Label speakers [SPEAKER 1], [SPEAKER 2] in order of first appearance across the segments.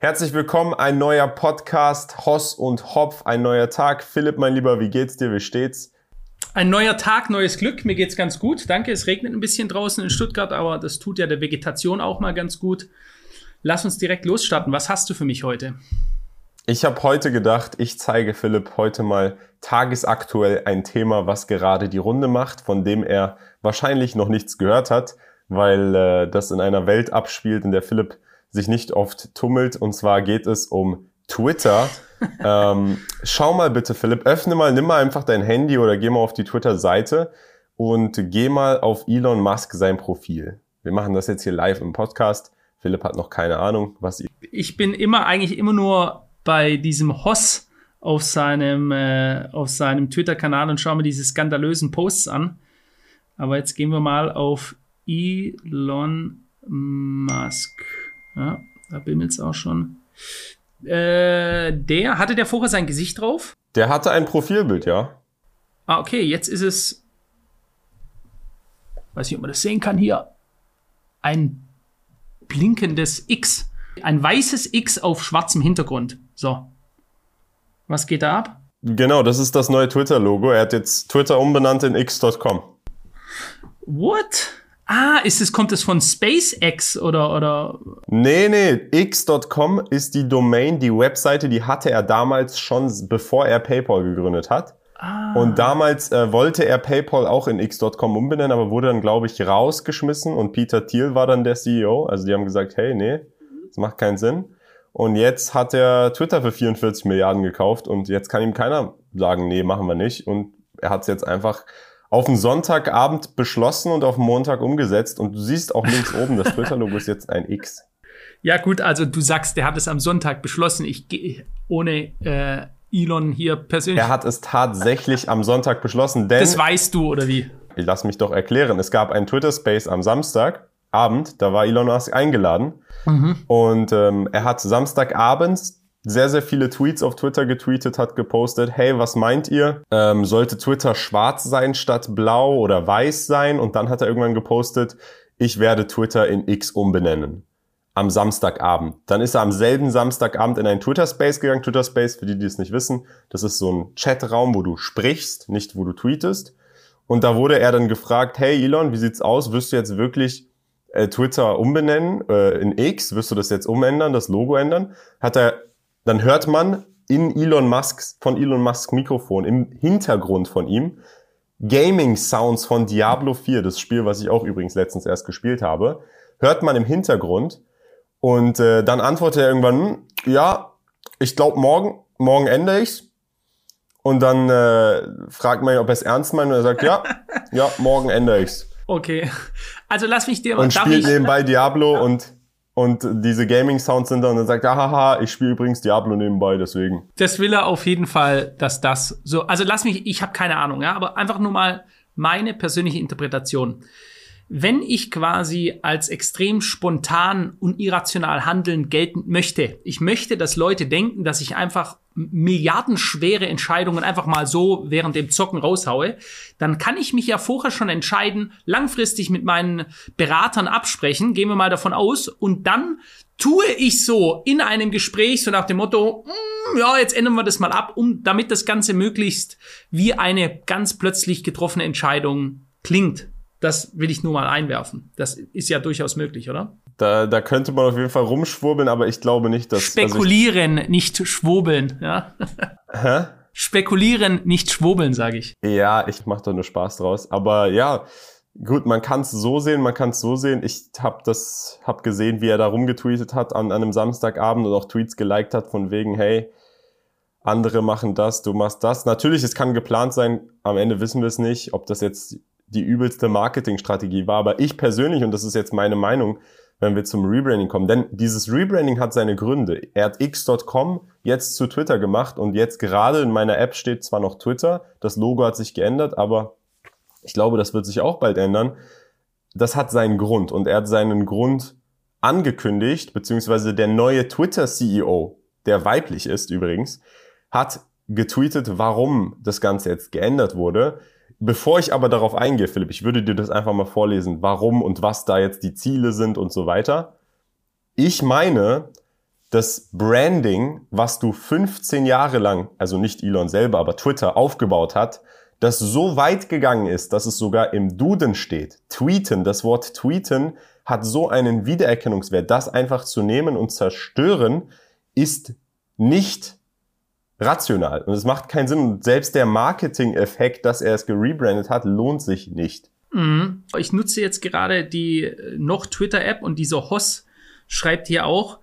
[SPEAKER 1] Herzlich willkommen, ein neuer Podcast, Hoss und Hopf, ein neuer Tag. Philipp, mein Lieber, wie geht's dir, wie steht's?
[SPEAKER 2] Ein neuer Tag, neues Glück. Mir geht's ganz gut. Danke. Es regnet ein bisschen draußen in Stuttgart, aber das tut ja der Vegetation auch mal ganz gut. Lass uns direkt losstarten. Was hast du für mich heute?
[SPEAKER 1] Ich habe heute gedacht, ich zeige Philipp heute mal tagesaktuell ein Thema, was gerade die Runde macht, von dem er wahrscheinlich noch nichts gehört hat, weil äh, das in einer Welt abspielt, in der Philipp sich nicht oft tummelt. Und zwar geht es um Twitter. ähm, schau mal bitte, Philipp, öffne mal, nimm mal einfach dein Handy oder geh mal auf die Twitter-Seite und geh mal auf Elon Musk sein Profil. Wir machen das jetzt hier live im Podcast. Philipp hat noch keine Ahnung, was ihr.
[SPEAKER 2] Ich bin immer eigentlich immer nur bei diesem Hoss auf seinem, äh, auf seinem Twitter-Kanal und schaue mir diese skandalösen Posts an. Aber jetzt gehen wir mal auf Elon Musk. Ja, da bimmelt es auch schon. Äh, der, hatte der vorher sein Gesicht drauf?
[SPEAKER 1] Der hatte ein Profilbild, ja.
[SPEAKER 2] Ah, okay, jetzt ist es. Weiß nicht, ob man das sehen kann hier. Ein blinkendes X. Ein weißes X auf schwarzem Hintergrund. So. Was geht da ab?
[SPEAKER 1] Genau, das ist das neue Twitter-Logo. Er hat jetzt Twitter umbenannt in x.com.
[SPEAKER 2] What? Ah, ist es, kommt es von SpaceX oder, oder?
[SPEAKER 1] Nee, nee, x.com ist die Domain, die Webseite, die hatte er damals schon, bevor er PayPal gegründet hat. Ah. Und damals äh, wollte er PayPal auch in x.com umbenennen, aber wurde dann, glaube ich, rausgeschmissen und Peter Thiel war dann der CEO. Also die haben gesagt, hey, nee, das macht keinen Sinn. Und jetzt hat er Twitter für 44 Milliarden gekauft und jetzt kann ihm keiner sagen, nee, machen wir nicht. Und er hat es jetzt einfach auf den Sonntagabend beschlossen und auf den Montag umgesetzt. Und du siehst auch links oben, das Twitter-Logo ist jetzt ein X.
[SPEAKER 2] Ja gut, also du sagst, der hat es am Sonntag beschlossen. Ich gehe ohne äh, Elon hier persönlich.
[SPEAKER 1] Er hat es tatsächlich am Sonntag beschlossen, denn.
[SPEAKER 2] Das weißt du, oder wie?
[SPEAKER 1] Ich lass mich doch erklären. Es gab einen Twitter-Space am Samstagabend, da war Elon Musk eingeladen. Mhm. Und ähm, er hat Samstagabends sehr, sehr viele Tweets auf Twitter getweetet, hat gepostet, hey, was meint ihr? Ähm, sollte Twitter schwarz sein statt blau oder weiß sein? Und dann hat er irgendwann gepostet, ich werde Twitter in X umbenennen. Am Samstagabend. Dann ist er am selben Samstagabend in einen Twitter-Space gegangen. Twitter-Space, für die, die es nicht wissen, das ist so ein Chatraum, wo du sprichst, nicht wo du tweetest. Und da wurde er dann gefragt, hey Elon, wie sieht's aus? Wirst du jetzt wirklich äh, Twitter umbenennen äh, in X? Wirst du das jetzt umändern, das Logo ändern? Hat er dann hört man in Elon Musks, von Elon Musks Mikrofon, im Hintergrund von ihm, Gaming Sounds von Diablo 4, das Spiel, was ich auch übrigens letztens erst gespielt habe, hört man im Hintergrund und äh, dann antwortet er irgendwann, hm, ja, ich glaube morgen, morgen ändere ich's. Und dann äh, fragt man ihn, ob er es ernst meint und er sagt, ja, ja, morgen ändere ich's.
[SPEAKER 2] Okay, also lass mich dir...
[SPEAKER 1] Und spielt nebenbei Diablo ja. und und diese Gaming-Sounds sind dann und dann sagt, haha, ich spiele übrigens Diablo nebenbei, deswegen.
[SPEAKER 2] Das will er auf jeden Fall, dass das so, also lass mich, ich habe keine Ahnung, ja, aber einfach nur mal meine persönliche Interpretation. Wenn ich quasi als extrem spontan und irrational handeln gelten möchte, ich möchte, dass Leute denken, dass ich einfach milliardenschwere Entscheidungen einfach mal so während dem Zocken raushaue, dann kann ich mich ja vorher schon entscheiden, langfristig mit meinen Beratern absprechen, gehen wir mal davon aus, und dann tue ich so in einem Gespräch so nach dem Motto, mm, ja, jetzt ändern wir das mal ab, um damit das Ganze möglichst wie eine ganz plötzlich getroffene Entscheidung klingt. Das will ich nur mal einwerfen. Das ist ja durchaus möglich, oder?
[SPEAKER 1] Da, da könnte man auf jeden Fall rumschwurbeln, aber ich glaube nicht, dass.
[SPEAKER 2] Spekulieren, also nicht schwurbeln, ja. Hä? Spekulieren, nicht schwurbeln, sage ich.
[SPEAKER 1] Ja, ich mache da nur Spaß draus. Aber ja, gut, man kann es so sehen, man kann es so sehen. Ich habe das, hab gesehen, wie er da rumgetweetet hat an, an einem Samstagabend und auch Tweets geliked hat von wegen, hey, andere machen das, du machst das. Natürlich, es kann geplant sein. Am Ende wissen wir es nicht, ob das jetzt die übelste Marketingstrategie war. Aber ich persönlich, und das ist jetzt meine Meinung, wenn wir zum Rebranding kommen, denn dieses Rebranding hat seine Gründe. Er hat x.com jetzt zu Twitter gemacht und jetzt gerade in meiner App steht zwar noch Twitter, das Logo hat sich geändert, aber ich glaube, das wird sich auch bald ändern. Das hat seinen Grund und er hat seinen Grund angekündigt, beziehungsweise der neue Twitter-CEO, der weiblich ist übrigens, hat getweetet, warum das Ganze jetzt geändert wurde. Bevor ich aber darauf eingehe, Philipp, ich würde dir das einfach mal vorlesen, warum und was da jetzt die Ziele sind und so weiter. Ich meine, das Branding, was du 15 Jahre lang, also nicht Elon selber, aber Twitter aufgebaut hat, das so weit gegangen ist, dass es sogar im Duden steht. Tweeten, das Wort tweeten hat so einen Wiedererkennungswert. Das einfach zu nehmen und zerstören ist nicht rational. Und es macht keinen Sinn. Und selbst der Marketing-Effekt, dass er es gerebrandet hat, lohnt sich nicht.
[SPEAKER 2] Mhm. Ich nutze jetzt gerade die äh, noch Twitter-App und dieser Hoss schreibt hier auch,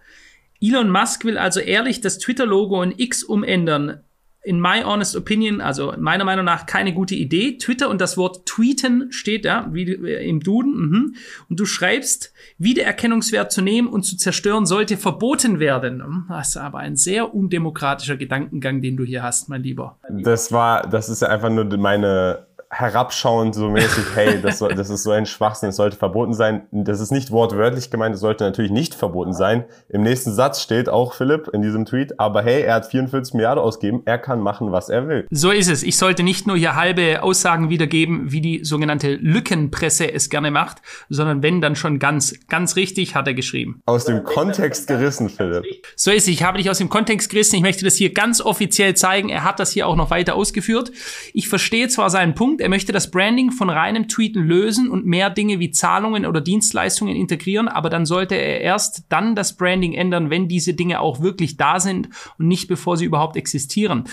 [SPEAKER 2] Elon Musk will also ehrlich das Twitter-Logo in X umändern in my honest opinion, also meiner Meinung nach keine gute Idee. Twitter und das Wort tweeten steht da, wie äh, im Duden. Mhm. Und du schreibst, Wiedererkennungswert zu nehmen und zu zerstören sollte verboten werden. Das ist aber ein sehr undemokratischer Gedankengang, den du hier hast, mein Lieber.
[SPEAKER 1] Das war, das ist ja einfach nur meine herabschauend so mäßig, hey, das, soll, das ist so ein Schwachsinn, es sollte verboten sein. Das ist nicht wortwörtlich gemeint, es sollte natürlich nicht verboten sein. Im nächsten Satz steht auch Philipp in diesem Tweet, aber hey, er hat 44 Milliarden ausgegeben, er kann machen, was er will.
[SPEAKER 2] So ist es. Ich sollte nicht nur hier halbe Aussagen wiedergeben, wie die sogenannte Lückenpresse es gerne macht, sondern wenn dann schon ganz, ganz richtig, hat er geschrieben.
[SPEAKER 1] Aus dem Kontext gerissen, Philipp.
[SPEAKER 2] So ist es. Ich habe dich aus dem Kontext gerissen. Ich möchte das hier ganz offiziell zeigen. Er hat das hier auch noch weiter ausgeführt. Ich verstehe zwar seinen Punkt, er möchte das Branding von reinem Tweeten lösen und mehr Dinge wie Zahlungen oder Dienstleistungen integrieren, aber dann sollte er erst dann das Branding ändern, wenn diese Dinge auch wirklich da sind und nicht bevor sie überhaupt existieren.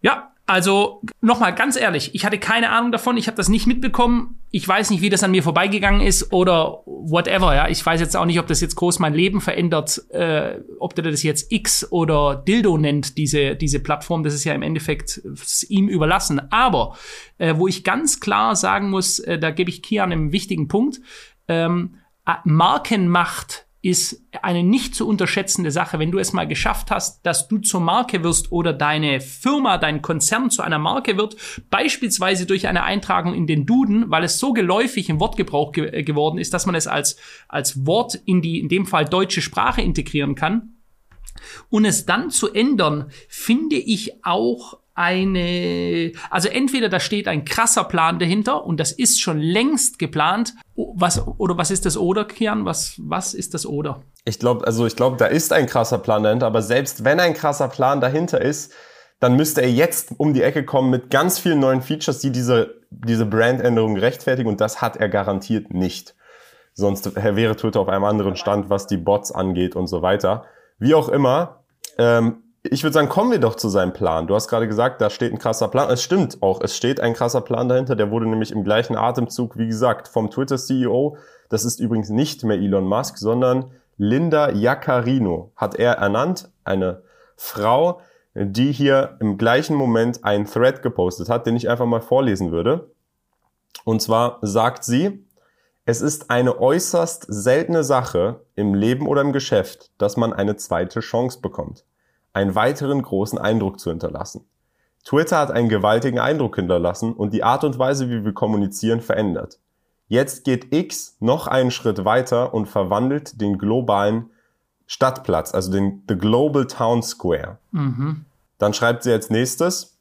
[SPEAKER 2] Ja, also nochmal ganz ehrlich, ich hatte keine Ahnung davon, ich habe das nicht mitbekommen. Ich weiß nicht, wie das an mir vorbeigegangen ist oder whatever. Ja, ich weiß jetzt auch nicht, ob das jetzt groß mein Leben verändert, äh, ob der das jetzt X oder Dildo nennt, diese diese Plattform. Das ist ja im Endeffekt ihm überlassen. Aber äh, wo ich ganz klar sagen muss, äh, da gebe ich Kian einen wichtigen Punkt. Ähm, Markenmacht ist eine nicht zu unterschätzende Sache. Wenn du es mal geschafft hast, dass du zur Marke wirst oder deine Firma, dein Konzern zu einer Marke wird, beispielsweise durch eine Eintragung in den Duden, weil es so geläufig im Wortgebrauch ge äh, geworden ist, dass man es als, als Wort in die, in dem Fall deutsche Sprache integrieren kann. Und es dann zu ändern, finde ich auch eine, also entweder da steht ein krasser Plan dahinter und das ist schon längst geplant. Was, oder was ist das Oder, Kian? Was, was ist das Oder?
[SPEAKER 1] Ich glaube, also ich glaube, da ist ein krasser Plan dahinter, aber selbst wenn ein krasser Plan dahinter ist, dann müsste er jetzt um die Ecke kommen mit ganz vielen neuen Features, die diese, diese Brandänderung rechtfertigen und das hat er garantiert nicht. Sonst wäre Twitter auf einem anderen Stand, was die Bots angeht und so weiter. Wie auch immer, ähm, ich würde sagen, kommen wir doch zu seinem Plan. Du hast gerade gesagt, da steht ein krasser Plan. Es stimmt auch, es steht ein krasser Plan dahinter. Der wurde nämlich im gleichen Atemzug, wie gesagt, vom Twitter-CEO, das ist übrigens nicht mehr Elon Musk, sondern Linda Jaccarino hat er ernannt, eine Frau, die hier im gleichen Moment einen Thread gepostet hat, den ich einfach mal vorlesen würde. Und zwar sagt sie, es ist eine äußerst seltene Sache im Leben oder im Geschäft, dass man eine zweite Chance bekommt einen weiteren großen Eindruck zu hinterlassen. Twitter hat einen gewaltigen Eindruck hinterlassen und die Art und Weise, wie wir kommunizieren, verändert. Jetzt geht X noch einen Schritt weiter und verwandelt den globalen Stadtplatz, also den The Global Town Square. Mhm. Dann schreibt sie als nächstes,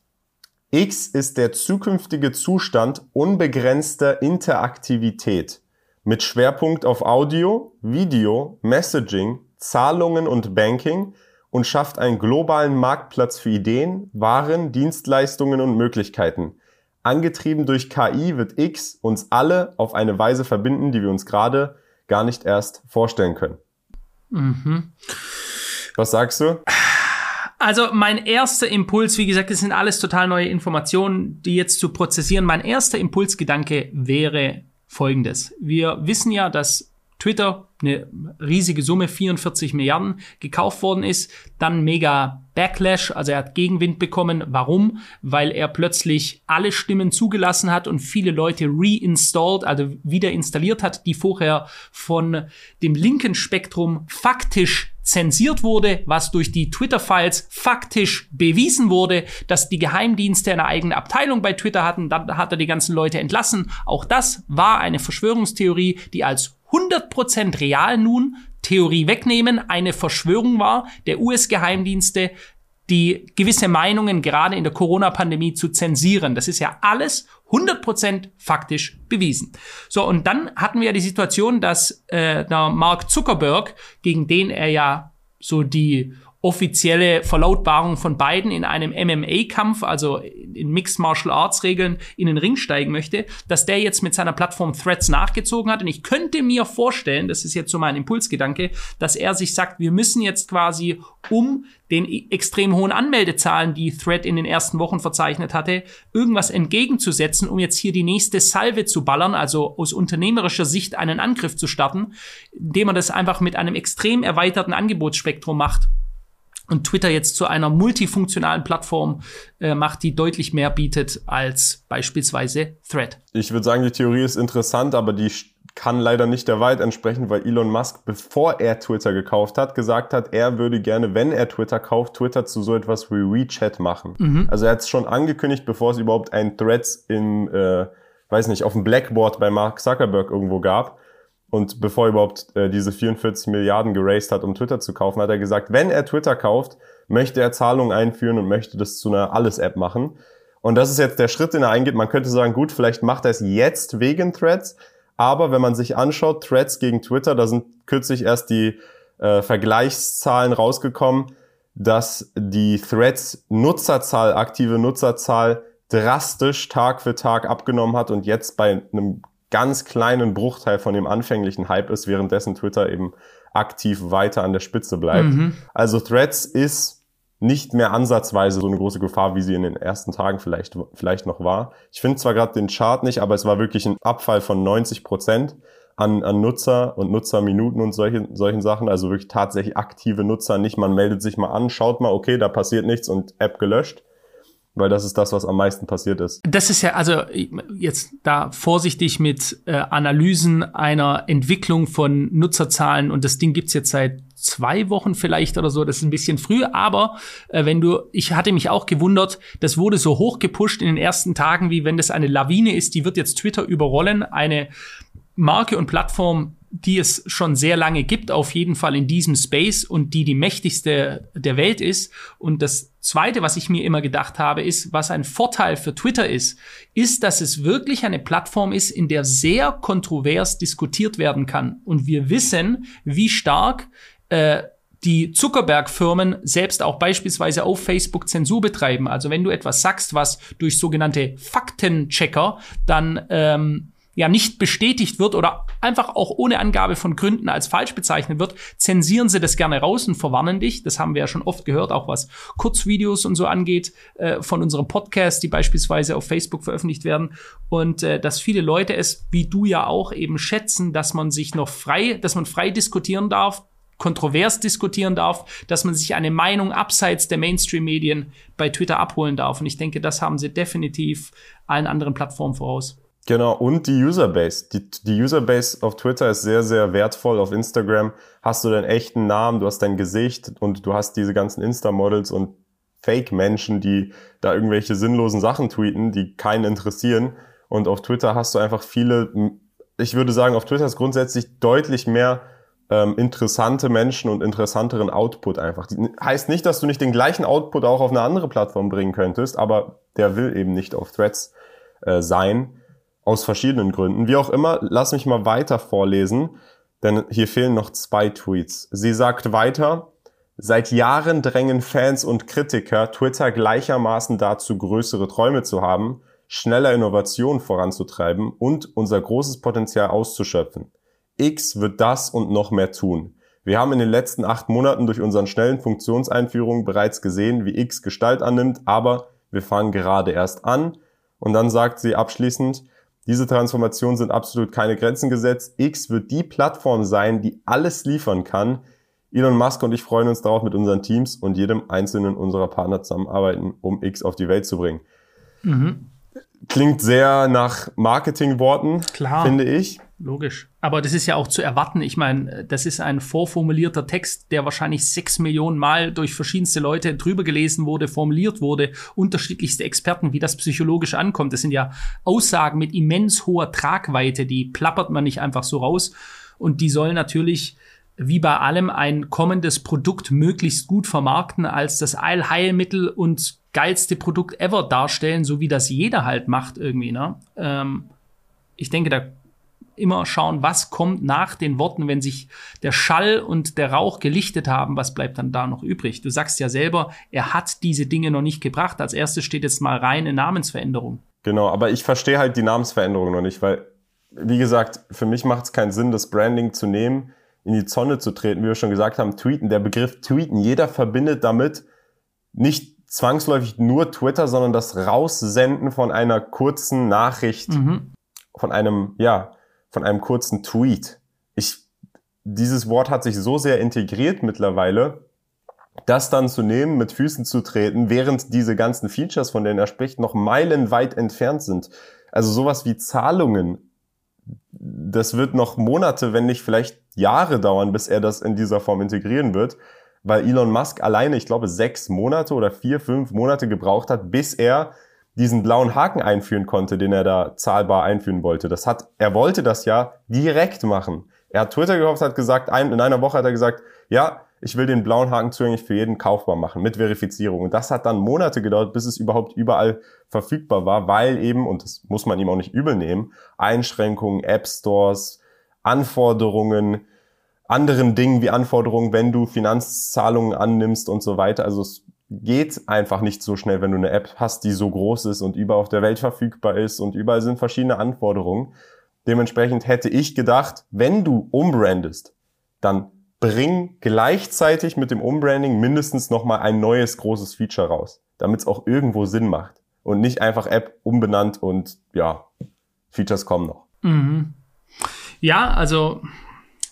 [SPEAKER 1] X ist der zukünftige Zustand unbegrenzter Interaktivität mit Schwerpunkt auf Audio, Video, Messaging, Zahlungen und Banking und schafft einen globalen Marktplatz für Ideen, Waren, Dienstleistungen und Möglichkeiten. Angetrieben durch KI wird X uns alle auf eine Weise verbinden, die wir uns gerade gar nicht erst vorstellen können. Mhm. Was sagst du?
[SPEAKER 2] Also mein erster Impuls, wie gesagt, das sind alles total neue Informationen, die jetzt zu prozessieren. Mein erster Impulsgedanke wäre folgendes. Wir wissen ja, dass Twitter eine riesige Summe, 44 Milliarden, gekauft worden ist. Dann mega Backlash, also er hat Gegenwind bekommen. Warum? Weil er plötzlich alle Stimmen zugelassen hat und viele Leute reinstalled, also wieder installiert hat, die vorher von dem linken Spektrum faktisch zensiert wurde, was durch die Twitter-Files faktisch bewiesen wurde, dass die Geheimdienste eine eigene Abteilung bei Twitter hatten. Dann hat er die ganzen Leute entlassen. Auch das war eine Verschwörungstheorie, die als 100% real nun, Theorie wegnehmen, eine Verschwörung war der US-Geheimdienste, die gewisse Meinungen gerade in der Corona-Pandemie zu zensieren. Das ist ja alles 100% faktisch bewiesen. So, und dann hatten wir ja die Situation, dass äh, der Mark Zuckerberg, gegen den er ja so die offizielle Verlautbarung von beiden in einem MMA-Kampf, also in Mixed Martial Arts Regeln, in den Ring steigen möchte, dass der jetzt mit seiner Plattform Threads nachgezogen hat. Und ich könnte mir vorstellen, das ist jetzt so mein Impulsgedanke, dass er sich sagt, wir müssen jetzt quasi um den extrem hohen Anmeldezahlen, die Thread in den ersten Wochen verzeichnet hatte, irgendwas entgegenzusetzen, um jetzt hier die nächste Salve zu ballern, also aus unternehmerischer Sicht einen Angriff zu starten, indem man das einfach mit einem extrem erweiterten Angebotsspektrum macht und Twitter jetzt zu einer multifunktionalen Plattform äh, macht, die deutlich mehr bietet als beispielsweise Thread.
[SPEAKER 1] Ich würde sagen, die Theorie ist interessant, aber die kann leider nicht der Wahrheit entsprechen, weil Elon Musk, bevor er Twitter gekauft hat, gesagt hat, er würde gerne, wenn er Twitter kauft, Twitter zu so etwas wie WeChat machen. Mhm. Also er hat es schon angekündigt, bevor es überhaupt ein Threads im, äh, weiß nicht, auf dem Blackboard bei Mark Zuckerberg irgendwo gab und bevor er überhaupt äh, diese 44 Milliarden geraced hat, um Twitter zu kaufen, hat er gesagt, wenn er Twitter kauft, möchte er Zahlungen einführen und möchte das zu einer Alles-App machen. Und das ist jetzt der Schritt, den er eingeht. Man könnte sagen, gut, vielleicht macht er es jetzt wegen Threads. Aber wenn man sich anschaut, Threads gegen Twitter, da sind kürzlich erst die äh, Vergleichszahlen rausgekommen, dass die Threads Nutzerzahl, aktive Nutzerzahl drastisch Tag für Tag abgenommen hat und jetzt bei einem ganz kleinen Bruchteil von dem anfänglichen Hype ist, währenddessen Twitter eben aktiv weiter an der Spitze bleibt. Mhm. Also Threads ist nicht mehr ansatzweise so eine große Gefahr, wie sie in den ersten Tagen vielleicht, vielleicht noch war. Ich finde zwar gerade den Chart nicht, aber es war wirklich ein Abfall von 90 Prozent an, an Nutzer und Nutzerminuten und solche, solchen Sachen. Also wirklich tatsächlich aktive Nutzer, nicht man meldet sich mal an, schaut mal, okay, da passiert nichts und App gelöscht, weil das ist das, was am meisten passiert ist.
[SPEAKER 2] Das ist ja, also jetzt da vorsichtig mit äh, Analysen einer Entwicklung von Nutzerzahlen und das Ding gibt's jetzt seit zwei Wochen vielleicht oder so, das ist ein bisschen früh, aber äh, wenn du, ich hatte mich auch gewundert, das wurde so hoch gepusht in den ersten Tagen, wie wenn das eine Lawine ist, die wird jetzt Twitter überrollen, eine Marke und Plattform, die es schon sehr lange gibt, auf jeden Fall in diesem Space und die die mächtigste der Welt ist. Und das Zweite, was ich mir immer gedacht habe, ist, was ein Vorteil für Twitter ist, ist, dass es wirklich eine Plattform ist, in der sehr kontrovers diskutiert werden kann. Und wir wissen, wie stark äh, die Zuckerberg-Firmen selbst auch beispielsweise auf Facebook Zensur betreiben. Also wenn du etwas sagst, was durch sogenannte Faktenchecker dann ähm, ja nicht bestätigt wird oder einfach auch ohne Angabe von Gründen als falsch bezeichnet wird, zensieren sie das gerne raus und verwarnen dich. Das haben wir ja schon oft gehört, auch was Kurzvideos und so angeht äh, von unserem Podcast, die beispielsweise auf Facebook veröffentlicht werden. Und äh, dass viele Leute es, wie du ja auch, eben schätzen, dass man sich noch frei, dass man frei diskutieren darf, kontrovers diskutieren darf, dass man sich eine Meinung abseits der Mainstream-Medien bei Twitter abholen darf. Und ich denke, das haben sie definitiv allen anderen Plattformen voraus.
[SPEAKER 1] Genau, und die Userbase. Die, die Userbase auf Twitter ist sehr, sehr wertvoll. Auf Instagram hast du deinen echten Namen, du hast dein Gesicht und du hast diese ganzen Insta-Models und Fake-Menschen, die da irgendwelche sinnlosen Sachen tweeten, die keinen interessieren. Und auf Twitter hast du einfach viele, ich würde sagen, auf Twitter ist grundsätzlich deutlich mehr ähm, interessante Menschen und interessanteren Output einfach. Die, heißt nicht, dass du nicht den gleichen Output auch auf eine andere Plattform bringen könntest, aber der will eben nicht auf Threads äh, sein. Aus verschiedenen Gründen. Wie auch immer, lass mich mal weiter vorlesen, denn hier fehlen noch zwei Tweets. Sie sagt weiter, seit Jahren drängen Fans und Kritiker Twitter gleichermaßen dazu, größere Träume zu haben, schneller Innovationen voranzutreiben und unser großes Potenzial auszuschöpfen. X wird das und noch mehr tun. Wir haben in den letzten acht Monaten durch unseren schnellen Funktionseinführungen bereits gesehen, wie X Gestalt annimmt, aber wir fangen gerade erst an. Und dann sagt sie abschließend, diese Transformationen sind absolut keine Grenzen gesetzt. X wird die Plattform sein, die alles liefern kann. Elon Musk und ich freuen uns darauf, mit unseren Teams und jedem einzelnen unserer Partner zusammenarbeiten, um X auf die Welt zu bringen. Mhm. Klingt sehr nach Marketingworten, finde ich.
[SPEAKER 2] Logisch. Aber das ist ja auch zu erwarten. Ich meine, das ist ein vorformulierter Text, der wahrscheinlich sechs Millionen Mal durch verschiedenste Leute drüber gelesen wurde, formuliert wurde, unterschiedlichste Experten, wie das psychologisch ankommt. Das sind ja Aussagen mit immens hoher Tragweite, die plappert man nicht einfach so raus. Und die sollen natürlich wie bei allem ein kommendes Produkt möglichst gut vermarkten als das Allheilmittel und geilste Produkt ever darstellen, so wie das jeder halt macht irgendwie. Ne? Ähm, ich denke, da immer schauen, was kommt nach den Worten, wenn sich der Schall und der Rauch gelichtet haben, was bleibt dann da noch übrig? Du sagst ja selber, er hat diese Dinge noch nicht gebracht. Als erstes steht jetzt mal reine Namensveränderung.
[SPEAKER 1] Genau, aber ich verstehe halt die Namensveränderung noch nicht, weil, wie gesagt, für mich macht es keinen Sinn, das Branding zu nehmen, in die Zonne zu treten, wie wir schon gesagt haben, tweeten. Der Begriff tweeten, jeder verbindet damit nicht zwangsläufig nur Twitter, sondern das Raussenden von einer kurzen Nachricht, mhm. von einem, ja, von einem kurzen Tweet. Ich, dieses Wort hat sich so sehr integriert mittlerweile, das dann zu nehmen, mit Füßen zu treten, während diese ganzen Features, von denen er spricht, noch meilenweit entfernt sind. Also sowas wie Zahlungen, das wird noch Monate, wenn nicht vielleicht Jahre dauern, bis er das in dieser Form integrieren wird, weil Elon Musk alleine, ich glaube, sechs Monate oder vier, fünf Monate gebraucht hat, bis er diesen blauen Haken einführen konnte, den er da zahlbar einführen wollte. Das hat, er wollte das ja direkt machen. Er hat Twitter gekauft, hat gesagt, ein, in einer Woche hat er gesagt, ja, ich will den blauen Haken zugänglich für jeden kaufbar machen mit Verifizierung. Und das hat dann Monate gedauert, bis es überhaupt überall verfügbar war, weil eben, und das muss man ihm auch nicht übel nehmen, Einschränkungen, App Stores, Anforderungen, anderen Dingen wie Anforderungen, wenn du Finanzzahlungen annimmst und so weiter. Also es geht einfach nicht so schnell, wenn du eine App hast, die so groß ist und überall auf der Welt verfügbar ist und überall sind verschiedene Anforderungen. Dementsprechend hätte ich gedacht, wenn du umbrandest, dann bring gleichzeitig mit dem Umbranding mindestens nochmal ein neues großes Feature raus, damit es auch irgendwo Sinn macht und nicht einfach App umbenannt und ja, Features kommen noch.
[SPEAKER 2] Mhm. Ja, also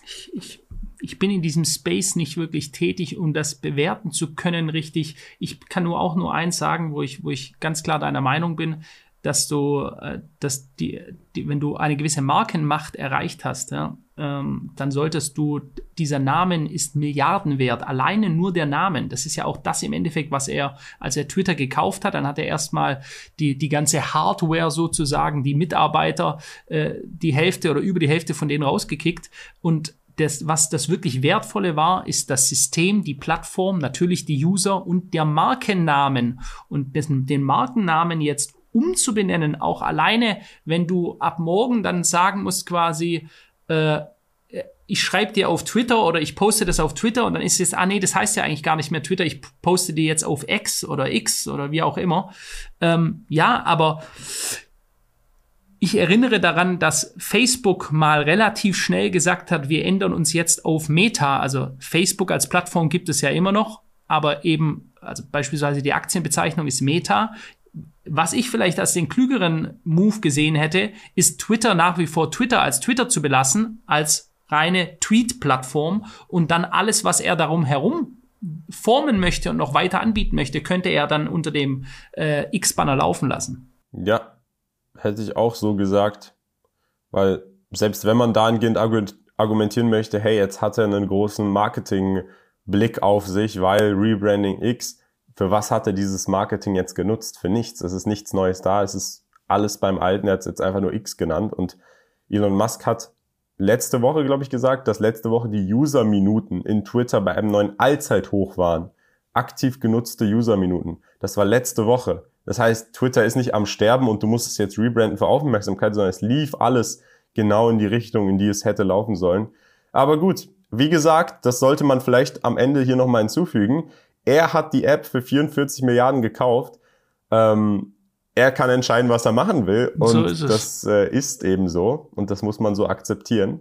[SPEAKER 2] ich, ich ich bin in diesem Space nicht wirklich tätig, um das bewerten zu können, richtig. Ich kann nur auch nur eins sagen, wo ich, wo ich ganz klar deiner Meinung bin, dass du, äh, dass die, die, wenn du eine gewisse Markenmacht erreicht hast, ja, ähm, dann solltest du, dieser Namen ist Milliarden wert. Alleine nur der Namen. Das ist ja auch das im Endeffekt, was er, als er Twitter gekauft hat, dann hat er erstmal die, die ganze Hardware sozusagen, die Mitarbeiter, äh, die Hälfte oder über die Hälfte von denen rausgekickt und das, was das wirklich Wertvolle war, ist das System, die Plattform, natürlich die User und der Markennamen. Und den Markennamen jetzt umzubenennen, auch alleine, wenn du ab morgen dann sagen musst quasi, äh, ich schreibe dir auf Twitter oder ich poste das auf Twitter und dann ist es, ah nee, das heißt ja eigentlich gar nicht mehr Twitter, ich poste dir jetzt auf X oder X oder wie auch immer. Ähm, ja, aber ich erinnere daran, dass Facebook mal relativ schnell gesagt hat, wir ändern uns jetzt auf Meta. Also Facebook als Plattform gibt es ja immer noch, aber eben, also beispielsweise die Aktienbezeichnung ist Meta. Was ich vielleicht als den klügeren Move gesehen hätte, ist Twitter nach wie vor Twitter als Twitter zu belassen, als reine Tweet-Plattform und dann alles, was er darum herum formen möchte und noch weiter anbieten möchte, könnte er dann unter dem äh, X-Banner laufen lassen.
[SPEAKER 1] Ja, hätte ich auch so gesagt, weil selbst wenn man dahingehend argumentieren möchte, hey, jetzt hat er einen großen Marketing-Blick auf sich, weil Rebranding X, für was hat er dieses Marketing jetzt genutzt? Für nichts. Es ist nichts Neues da. Es ist alles beim Alten. Er hat es jetzt einfach nur X genannt. Und Elon Musk hat letzte Woche, glaube ich, gesagt, dass letzte Woche die User-Minuten in Twitter bei einem neuen Allzeithoch waren. Aktiv genutzte User-Minuten. Das war letzte Woche. Das heißt, Twitter ist nicht am Sterben und du musst es jetzt rebranden für Aufmerksamkeit, sondern es lief alles genau in die Richtung, in die es hätte laufen sollen. Aber gut, wie gesagt, das sollte man vielleicht am Ende hier nochmal hinzufügen. Er hat die App für 44 Milliarden gekauft. Ähm, er kann entscheiden, was er machen will. Und so ist das äh, ist eben so. Und das muss man so akzeptieren.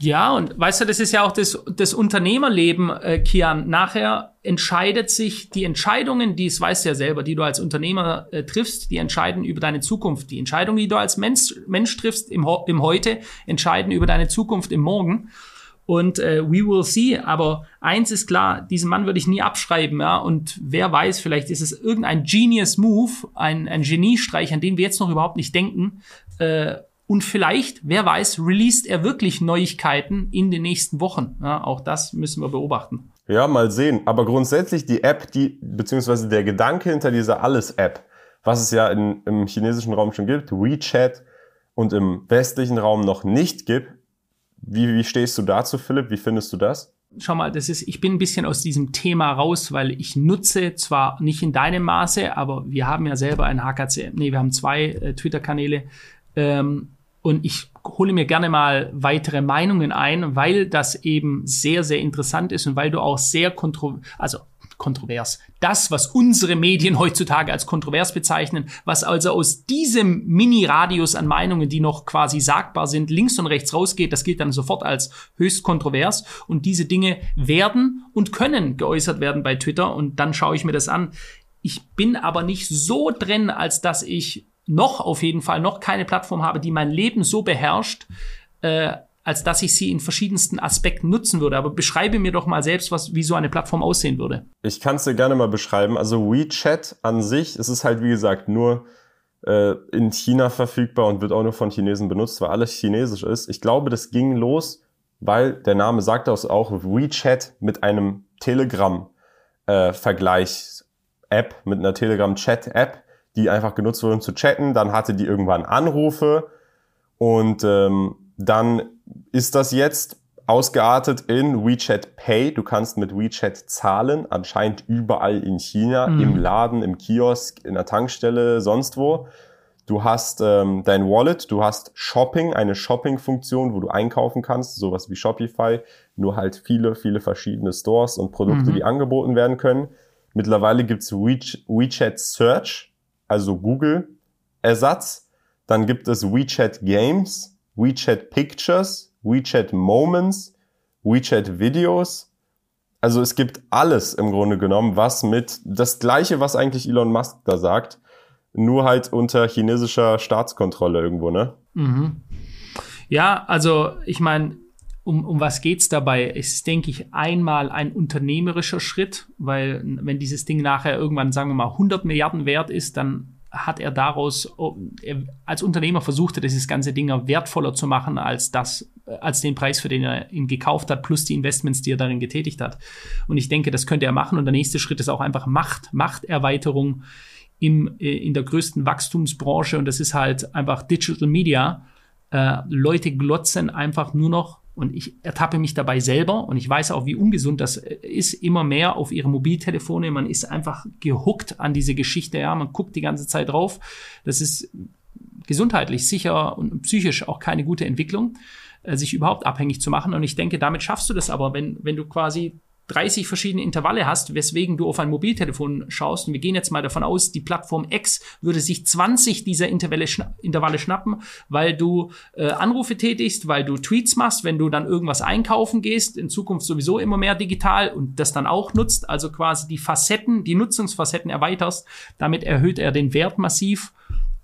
[SPEAKER 2] Ja, und weißt du, das ist ja auch das, das Unternehmerleben, äh, Kian. Nachher entscheidet sich die Entscheidungen, die es weißt du ja selber, die du als Unternehmer äh, triffst, die entscheiden über deine Zukunft. Die Entscheidungen, die du als Mensch, Mensch triffst im, im Heute, entscheiden über deine Zukunft im Morgen. Und äh, we will see. Aber eins ist klar, diesen Mann würde ich nie abschreiben. Ja? Und wer weiß, vielleicht ist es irgendein Genius Move, ein, ein Geniestreich, an den wir jetzt noch überhaupt nicht denken. Äh, und vielleicht, wer weiß, released er wirklich Neuigkeiten in den nächsten Wochen. Ja, auch das müssen wir beobachten.
[SPEAKER 1] Ja, mal sehen. Aber grundsätzlich die App, die, beziehungsweise der Gedanke hinter dieser Alles-App, was es ja in, im chinesischen Raum schon gibt, WeChat und im westlichen Raum noch nicht gibt. Wie, wie stehst du dazu, Philipp? Wie findest du das?
[SPEAKER 2] Schau mal, das ist, ich bin ein bisschen aus diesem Thema raus, weil ich nutze zwar nicht in deinem Maße, aber wir haben ja selber ein HKC, nee, wir haben zwei äh, Twitter-Kanäle, ähm, und ich hole mir gerne mal weitere Meinungen ein, weil das eben sehr, sehr interessant ist und weil du auch sehr kontro also kontrovers. Das, was unsere Medien heutzutage als kontrovers bezeichnen, was also aus diesem Mini-Radius an Meinungen, die noch quasi sagbar sind, links und rechts rausgeht, das gilt dann sofort als höchst kontrovers. Und diese Dinge werden und können geäußert werden bei Twitter. Und dann schaue ich mir das an. Ich bin aber nicht so drin, als dass ich noch auf jeden Fall noch keine Plattform habe, die mein Leben so beherrscht, äh, als dass ich sie in verschiedensten Aspekten nutzen würde. Aber beschreibe mir doch mal selbst, was, wie so eine Plattform aussehen würde.
[SPEAKER 1] Ich kann es dir gerne mal beschreiben. Also WeChat an sich, es ist halt wie gesagt nur äh, in China verfügbar und wird auch nur von Chinesen benutzt, weil alles chinesisch ist. Ich glaube, das ging los, weil der Name sagt das auch WeChat mit einem Telegram-Vergleich-App, äh, mit einer Telegram-Chat-App, die einfach genutzt wurde, um zu chatten. Dann hatte die irgendwann Anrufe und ähm, dann ist das jetzt ausgeartet in WeChat Pay. Du kannst mit WeChat zahlen, anscheinend überall in China, mhm. im Laden, im Kiosk, in der Tankstelle, sonst wo. Du hast ähm, dein Wallet, du hast Shopping, eine Shopping-Funktion, wo du einkaufen kannst, sowas wie Shopify, nur halt viele, viele verschiedene Stores und Produkte, mhm. die angeboten werden können. Mittlerweile gibt's WeChat Search, also Google-Ersatz. Dann gibt es WeChat Games, WeChat Pictures, WeChat Moments, WeChat Videos. Also es gibt alles im Grunde genommen, was mit das gleiche, was eigentlich Elon Musk da sagt, nur halt unter chinesischer Staatskontrolle irgendwo, ne?
[SPEAKER 2] Mhm. Ja, also ich meine, um, um was geht's dabei? Es ist, denke ich, einmal ein unternehmerischer Schritt, weil wenn dieses Ding nachher irgendwann, sagen wir mal, 100 Milliarden wert ist, dann hat er daraus oh, er, als Unternehmer versucht, dieses ganze Ding wertvoller zu machen als das, als den Preis, für den er ihn gekauft hat, plus die Investments, die er darin getätigt hat. Und ich denke, das könnte er machen. Und der nächste Schritt ist auch einfach Macht, Machterweiterung im, äh, in der größten Wachstumsbranche. Und das ist halt einfach Digital Media. Äh, Leute glotzen einfach nur noch und ich ertappe mich dabei selber und ich weiß auch, wie ungesund das ist, immer mehr auf ihre Mobiltelefone. Man ist einfach gehuckt an diese Geschichte, ja, man guckt die ganze Zeit drauf. Das ist gesundheitlich sicher und psychisch auch keine gute Entwicklung, äh, sich überhaupt abhängig zu machen. Und ich denke, damit schaffst du das aber, wenn, wenn du quasi 30 verschiedene Intervalle hast, weswegen du auf ein Mobiltelefon schaust. Und wir gehen jetzt mal davon aus, die Plattform X würde sich 20 dieser Intervalle, schna Intervalle schnappen, weil du äh, Anrufe tätigst, weil du Tweets machst, wenn du dann irgendwas einkaufen gehst, in Zukunft sowieso immer mehr digital und das dann auch nutzt, also quasi die Facetten, die Nutzungsfacetten erweiterst. Damit erhöht er den Wert massiv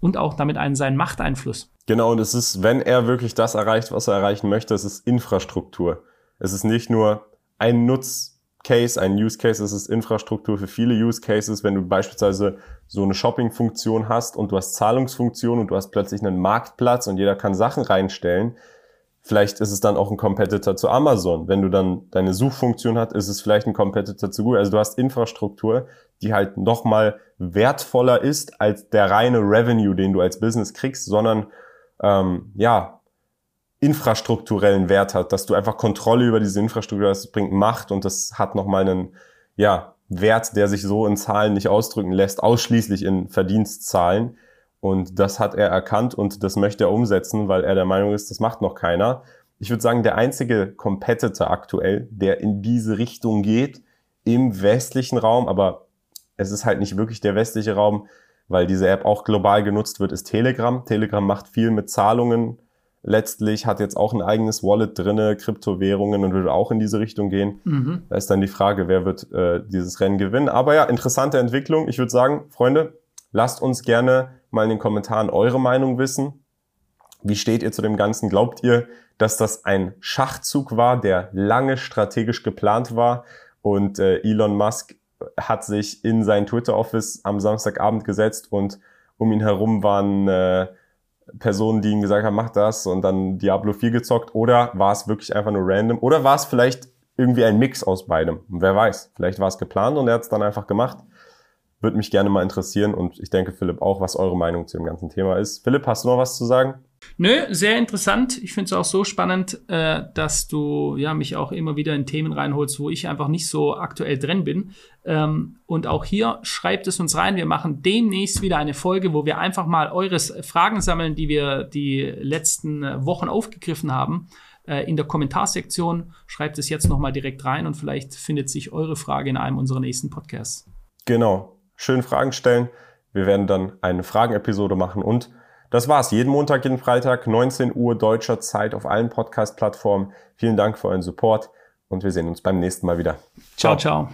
[SPEAKER 2] und auch damit einen seinen Machteinfluss.
[SPEAKER 1] Genau, und es ist, wenn er wirklich das erreicht, was er erreichen möchte, es ist Infrastruktur. Es ist nicht nur ein Nutzcase, ein Use Case, es ist Infrastruktur für viele Use Cases. Wenn du beispielsweise so eine Shopping-Funktion hast und du hast Zahlungsfunktion und du hast plötzlich einen Marktplatz und jeder kann Sachen reinstellen, vielleicht ist es dann auch ein Competitor zu Amazon. Wenn du dann deine Suchfunktion hast, ist es vielleicht ein Competitor zu Google. Also du hast Infrastruktur, die halt nochmal wertvoller ist als der reine Revenue, den du als Business kriegst, sondern ähm, ja, infrastrukturellen Wert hat, dass du einfach Kontrolle über diese Infrastruktur hast, das bringt Macht und das hat nochmal einen, ja, Wert, der sich so in Zahlen nicht ausdrücken lässt, ausschließlich in Verdienstzahlen. Und das hat er erkannt und das möchte er umsetzen, weil er der Meinung ist, das macht noch keiner. Ich würde sagen, der einzige Competitor aktuell, der in diese Richtung geht, im westlichen Raum, aber es ist halt nicht wirklich der westliche Raum, weil diese App auch global genutzt wird, ist Telegram. Telegram macht viel mit Zahlungen, letztlich hat jetzt auch ein eigenes Wallet drinne, Kryptowährungen und würde auch in diese Richtung gehen. Mhm. Da ist dann die Frage, wer wird äh, dieses Rennen gewinnen. Aber ja, interessante Entwicklung. Ich würde sagen, Freunde, lasst uns gerne mal in den Kommentaren eure Meinung wissen. Wie steht ihr zu dem Ganzen? Glaubt ihr, dass das ein Schachzug war, der lange strategisch geplant war und äh, Elon Musk hat sich in sein Twitter-Office am Samstagabend gesetzt und um ihn herum waren äh, Personen, die ihm gesagt haben, mach das und dann Diablo 4 gezockt? Oder war es wirklich einfach nur random? Oder war es vielleicht irgendwie ein Mix aus beidem? wer weiß, vielleicht war es geplant und er hat es dann einfach gemacht. Würde mich gerne mal interessieren und ich denke, Philipp, auch, was eure Meinung zu dem ganzen Thema ist. Philipp, hast du noch was zu sagen?
[SPEAKER 2] Nö, sehr interessant. Ich finde es auch so spannend, äh, dass du ja mich auch immer wieder in Themen reinholst, wo ich einfach nicht so aktuell drin bin. Ähm, und auch hier schreibt es uns rein. Wir machen demnächst wieder eine Folge, wo wir einfach mal eure Fragen sammeln, die wir die letzten Wochen aufgegriffen haben. Äh, in der Kommentarsektion schreibt es jetzt nochmal direkt rein und vielleicht findet sich eure Frage in einem unserer nächsten Podcasts.
[SPEAKER 1] Genau. Schön Fragen stellen. Wir werden dann eine Fragenepisode machen und das war's. Jeden Montag, jeden Freitag, 19 Uhr deutscher Zeit auf allen Podcast-Plattformen. Vielen Dank für euren Support und wir sehen uns beim nächsten Mal wieder.
[SPEAKER 2] ciao. ciao. ciao.